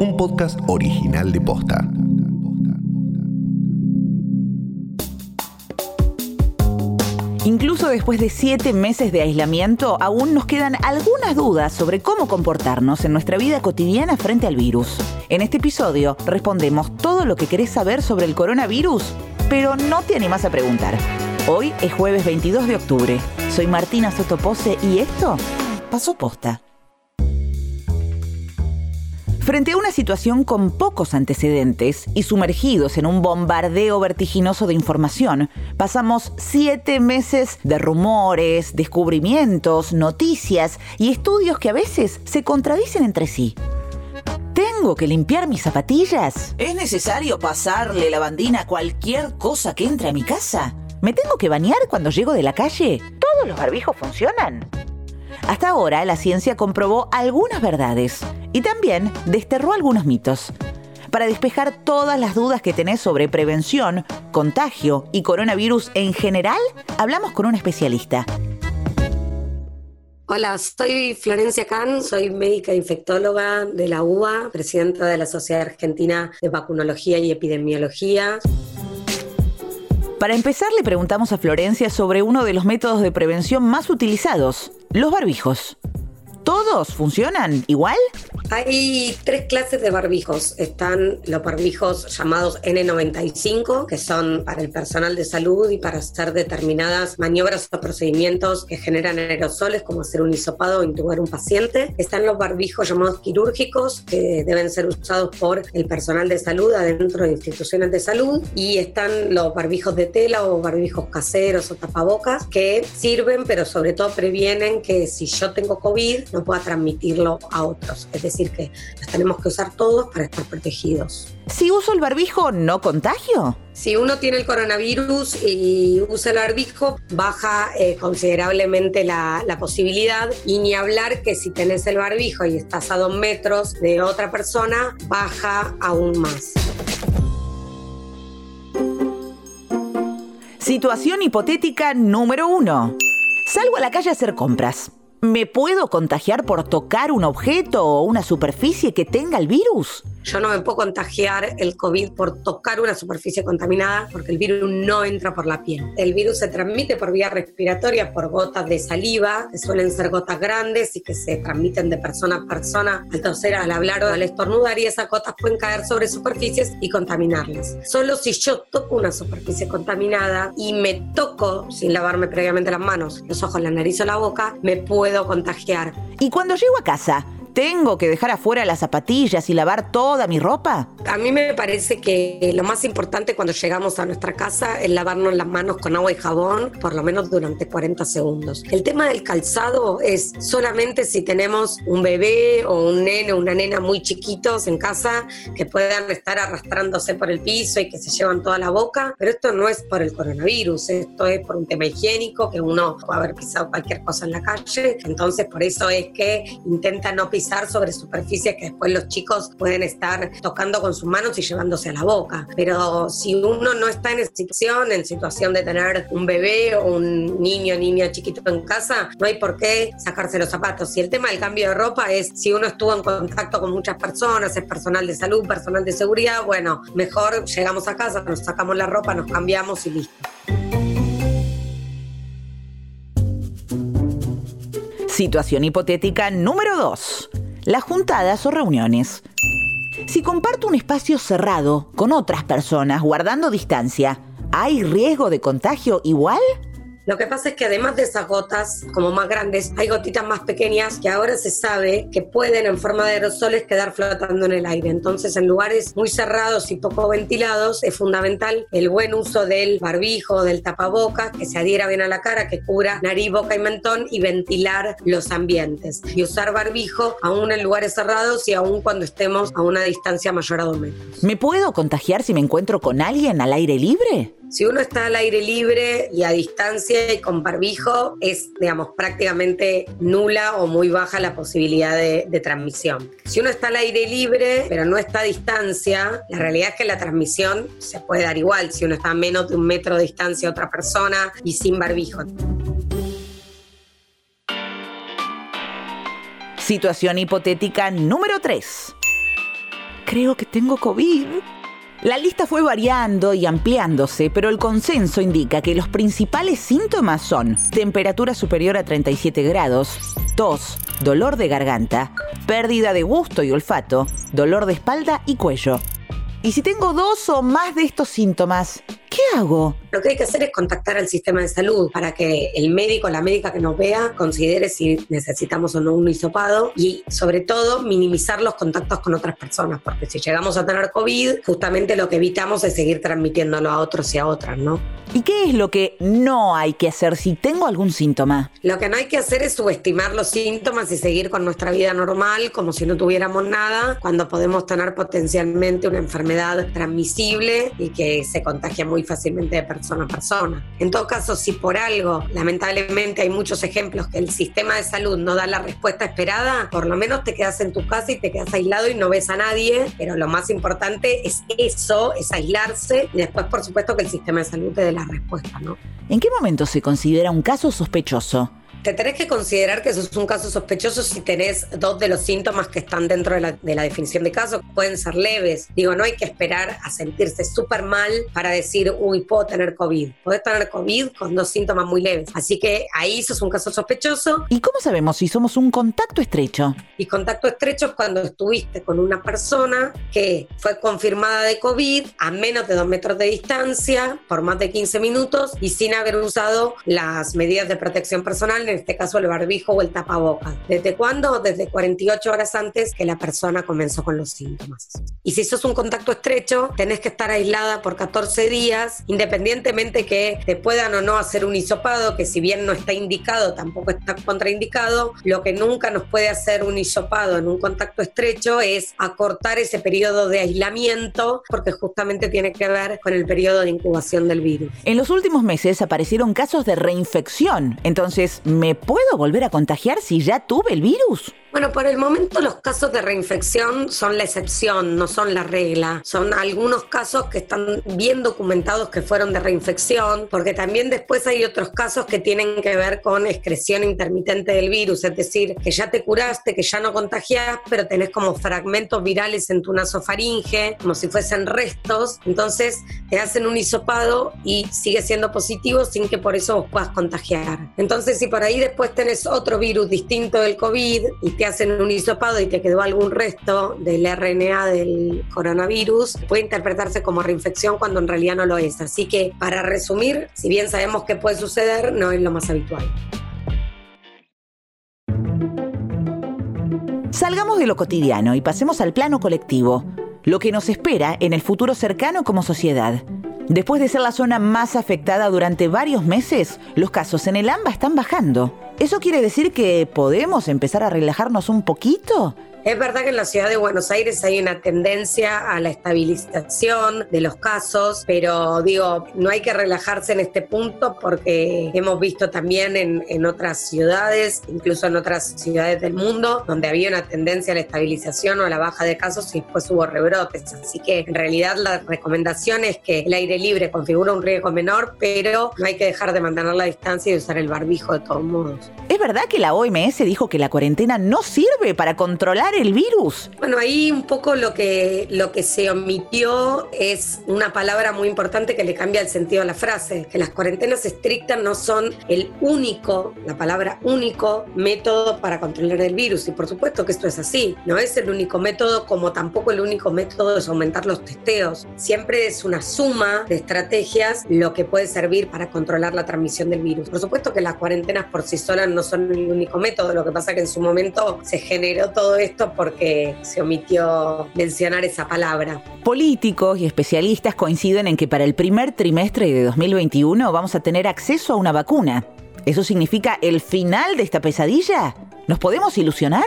un podcast original de Posta. Incluso después de siete meses de aislamiento, aún nos quedan algunas dudas sobre cómo comportarnos en nuestra vida cotidiana frente al virus. En este episodio respondemos todo lo que querés saber sobre el coronavirus, pero no te animas a preguntar. Hoy es jueves 22 de octubre. Soy Martina Sotopose y esto pasó posta. Frente a una situación con pocos antecedentes y sumergidos en un bombardeo vertiginoso de información, pasamos siete meses de rumores, descubrimientos, noticias y estudios que a veces se contradicen entre sí. ¿Tengo que limpiar mis zapatillas? ¿Es necesario pasarle lavandina a cualquier cosa que entre a mi casa? ¿Me tengo que bañar cuando llego de la calle? ¿Todos los barbijos funcionan? Hasta ahora la ciencia comprobó algunas verdades y también desterró algunos mitos. Para despejar todas las dudas que tenés sobre prevención, contagio y coronavirus en general, hablamos con un especialista. Hola, soy Florencia Can, soy médica infectóloga de la UBA, presidenta de la Sociedad Argentina de Vacunología y Epidemiología. Para empezar, le preguntamos a Florencia sobre uno de los métodos de prevención más utilizados, los barbijos. ¿Todos funcionan igual? Hay tres clases de barbijos. Están los barbijos llamados N95, que son para el personal de salud y para hacer determinadas maniobras o procedimientos que generan aerosoles, como hacer un hisopado o intubar un paciente. Están los barbijos llamados quirúrgicos, que deben ser usados por el personal de salud adentro de instituciones de salud. Y están los barbijos de tela o barbijos caseros o tapabocas, que sirven, pero sobre todo previenen que si yo tengo COVID no pueda transmitirlo a otros. Es decir, que los tenemos que usar todos para estar protegidos. Si uso el barbijo, ¿no contagio? Si uno tiene el coronavirus y usa el barbijo, baja eh, considerablemente la, la, posibilidad. Y ni hablar que si tenés el barbijo y estás a dos metros de otra persona, baja aún más. Situación hipotética número uno. Salgo a la calle a hacer compras. ¿Me puedo contagiar por tocar un objeto o una superficie que tenga el virus? Yo no me puedo contagiar el COVID por tocar una superficie contaminada porque el virus no entra por la piel. El virus se transmite por vía respiratoria, por gotas de saliva, que suelen ser gotas grandes y que se transmiten de persona a persona al toser, al hablar o al estornudar y esas gotas pueden caer sobre superficies y contaminarlas. Solo si yo toco una superficie contaminada y me toco sin lavarme previamente las manos, los ojos, la nariz o la boca, me puedo contagiar. ¿Y cuando llego a casa? ¿Tengo que dejar afuera las zapatillas y lavar toda mi ropa? A mí me parece que lo más importante cuando llegamos a nuestra casa es lavarnos las manos con agua y jabón, por lo menos durante 40 segundos. El tema del calzado es solamente si tenemos un bebé o un nene o una nena muy chiquitos en casa que puedan estar arrastrándose por el piso y que se llevan toda la boca, pero esto no es por el coronavirus, esto es por un tema higiénico, que uno puede haber pisado cualquier cosa en la calle, entonces por eso es que intenta no pisar sobre superficies que después los chicos pueden estar tocando con sus manos y llevándose a la boca. Pero si uno no está en situación, en situación de tener un bebé o un niño niña chiquito en casa, no hay por qué sacarse los zapatos. Y el tema del cambio de ropa es si uno estuvo en contacto con muchas personas, es personal de salud, personal de seguridad, bueno, mejor llegamos a casa, nos sacamos la ropa, nos cambiamos y listo. Situación hipotética número 2. Las juntadas o reuniones. Si comparto un espacio cerrado con otras personas guardando distancia, ¿hay riesgo de contagio igual? Lo que pasa es que además de esas gotas como más grandes, hay gotitas más pequeñas que ahora se sabe que pueden en forma de aerosoles quedar flotando en el aire. Entonces en lugares muy cerrados y poco ventilados es fundamental el buen uso del barbijo, del tapabocas, que se adhiera bien a la cara, que cubra nariz, boca y mentón y ventilar los ambientes. Y usar barbijo aún en lugares cerrados y aún cuando estemos a una distancia mayor a dos. ¿Me puedo contagiar si me encuentro con alguien al aire libre? Si uno está al aire libre y a distancia y con barbijo, es, digamos, prácticamente nula o muy baja la posibilidad de, de, transmisión. Si uno está al aire libre, pero no está a distancia, la realidad es que la transmisión se puede dar igual si uno está a menos de un metro de distancia a otra persona y sin barbijo. Situación hipotética número 3. creo que tengo COVID. La lista fue variando y ampliándose, pero el consenso indica que los principales síntomas son temperatura superior a 37 grados, tos, dolor de garganta, pérdida de gusto y olfato, dolor de espalda y cuello. Y si tengo dos o más de estos síntomas, ¿qué hago? Lo que hay que hacer es contactar al sistema de salud para que el médico o la médica que nos vea considere si necesitamos o no un hisopado y sobre todo minimizar los contactos con otras personas, porque si llegamos a tener COVID, justamente lo que evitamos es seguir transmitiéndolo a otros y a otras, ¿no? ¿Y qué es lo que no hay que hacer si tengo algún síntoma? Lo que no hay que hacer es subestimar los síntomas y seguir con nuestra vida normal como si no tuviéramos nada, cuando podemos tener potencialmente una enfermedad transmisible y que se contagia muy fácilmente de persona a persona. En todo caso, si por algo, lamentablemente hay muchos ejemplos que el sistema de salud no da la respuesta esperada, por lo menos te quedas en tu casa y te quedas aislado y no ves a nadie, pero lo más importante es eso, es aislarse y después, por supuesto, que el sistema de salud te dé la respuesta, ¿no? ¿En qué momento se considera un caso sospechoso? Te tenés que considerar que eso es un caso sospechoso si tenés dos de los síntomas que están dentro de la, definición de caso. Pueden ser leves. Digo, no hay que esperar a sentirse súper mal para decir, uy, puedo tener COVID. Podés tener COVID con dos síntomas muy leves. Así que ahí eso es un caso sospechoso. ¿Y cómo sabemos si somos un contacto estrecho? Y contacto estrecho es cuando estuviste con una persona que fue confirmada de COVID a menos de dos metros de distancia por más de 15 minutos y sin haber usado las medidas de protección personal en este caso el barbijo o el tapabocas. ¿Desde cuándo? Desde 48 horas antes que la persona comenzó con los síntomas. Y si sos un contacto estrecho, tenés que estar aislada por 14 días, independientemente que te puedan o no hacer un hisopado, que si bien no está indicado, tampoco está contraindicado, lo que nunca nos puede hacer un hisopado en un contacto estrecho es acortar ese periodo de aislamiento, porque justamente tiene que ver con el periodo de incubación del virus. En los últimos meses aparecieron casos de reinfección, entonces ¿Me puedo volver a contagiar si ya tuve el virus? Bueno, por el momento los casos de reinfección son la excepción, no son la regla. Son algunos casos que están bien documentados que fueron de reinfección, porque también después hay otros casos que tienen que ver con excreción intermitente del virus, es decir, que ya te curaste, que ya no contagias, pero tenés como fragmentos virales en tu nasofaringe, como si fuesen restos. Entonces te hacen un hisopado y sigue siendo positivo sin que por eso vos puedas contagiar. Entonces, si por ahí después tenés otro virus distinto del COVID y te hacen un hisopado y te quedó algún resto del RNA del coronavirus, puede interpretarse como reinfección cuando en realidad no lo es. Así que, para resumir, si bien sabemos que puede suceder, no es lo más habitual. Salgamos de lo cotidiano y pasemos al plano colectivo, lo que nos espera en el futuro cercano como sociedad. Después de ser la zona más afectada durante varios meses, los casos en el AMBA están bajando. ¿Eso quiere decir que podemos empezar a relajarnos un poquito? Es verdad que en la ciudad de Buenos Aires hay una tendencia a la estabilización de los casos, pero digo, no hay que relajarse en este punto porque hemos visto también en, otras ciudades, incluso en otras ciudades del mundo, donde había una tendencia a la estabilización o a la baja de casos y después hubo rebrotes. Así que en realidad la recomendación es que el aire libre configura un riesgo menor, pero no hay que dejar de mantener la distancia y usar el barbijo de todos modos. ¿Es verdad que la OMS dijo que la cuarentena no sirve para controlar el virus? Bueno, ahí un poco lo que, lo que se omitió es una palabra muy importante que le cambia el sentido a la frase, que las cuarentenas estrictas no son el único, la palabra único método para controlar el virus. Y por supuesto que esto es así, no es el único método como tampoco el único método es aumentar los testeos. Siempre es una suma de estrategias lo que puede servir para controlar la transmisión del virus. Por supuesto que las cuarentenas por sí solas no son el único método, lo que pasa que en su momento se generó todo esto porque se omitió mencionar esa palabra. Políticos y especialistas coinciden en que para el primer trimestre de 2021 vamos a tener acceso a una vacuna. ¿Eso significa el final de esta pesadilla? ¿Nos podemos ilusionar?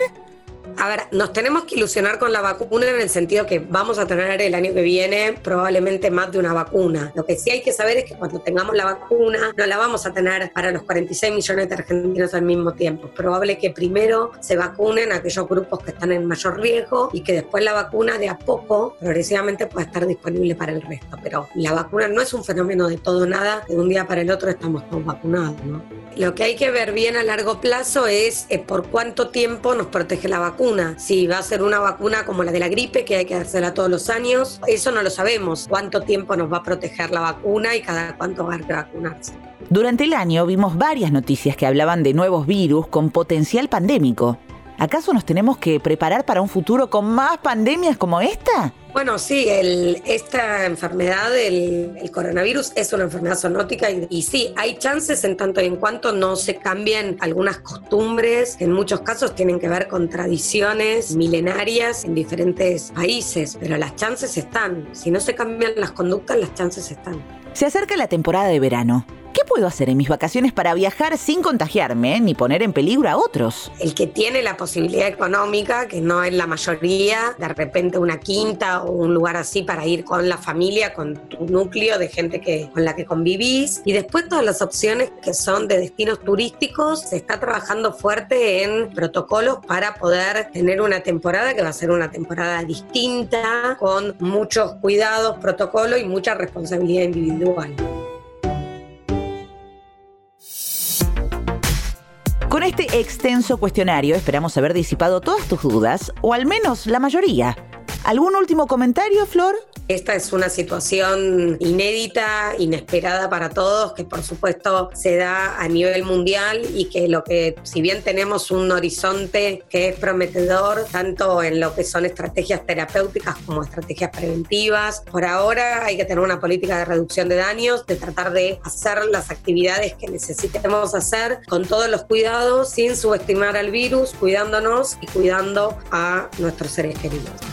A ver, nos tenemos que ilusionar con la vacuna en el sentido que vamos a tener el año que viene probablemente más de una vacuna. Lo que sí hay que saber es que cuando tengamos la vacuna no la vamos a tener para los 46 millones de argentinos al mismo tiempo. Es probable que primero se vacunen aquellos grupos que están en mayor riesgo y que después la vacuna de a poco, progresivamente, pueda estar disponible para el resto. Pero la vacuna no es un fenómeno de todo nada, de un día para el otro estamos todos vacunados. ¿no? Lo que hay que ver bien a largo plazo es eh, por cuánto tiempo nos protege la vacuna vacuna. Si va a ser una vacuna como la de la gripe, que hay que hacerla todos los años, eso no lo sabemos. Cuánto tiempo nos va a proteger la vacuna y cada cuánto va a vacunarse. Durante el año vimos varias noticias que hablaban de nuevos virus con potencial pandémico. ¿Acaso nos tenemos que preparar para un futuro con más pandemias como esta? Bueno, sí, esta enfermedad, el, coronavirus, es una enfermedad zoonótica y, y, sí, hay chances en tanto y en cuanto no se cambien algunas costumbres que en muchos casos tienen que ver con tradiciones milenarias en diferentes países, pero las chances están. Si no se cambian las conductas, las chances están. Se acerca la temporada de verano. ¿Qué puedo hacer en mis vacaciones para viajar sin contagiarme ni poner en peligro a otros? El que tiene la posibilidad económica, que no es la mayoría, de repente una quinta o un lugar así para ir con la familia, con tu núcleo de gente que, con la que convivís. Y después todas las opciones que son de destinos turísticos, se está trabajando fuerte en protocolos para poder tener una temporada que va a ser una temporada distinta, con muchos cuidados, protocolos y mucha responsabilidad individual. Este extenso cuestionario esperamos haber disipado todas tus dudas, o al menos la mayoría. ¿Algún último comentario, Flor? Esta es una situación inédita, inesperada para todos, que por supuesto se da a nivel mundial y que lo que, si bien tenemos un horizonte que es prometedor, tanto en lo que son estrategias terapéuticas como estrategias preventivas, por ahora hay que tener una política de reducción de daños, de tratar de hacer las actividades que necesitemos hacer con todos los cuidados, sin subestimar al virus, cuidándonos y cuidando a nuestros seres queridos.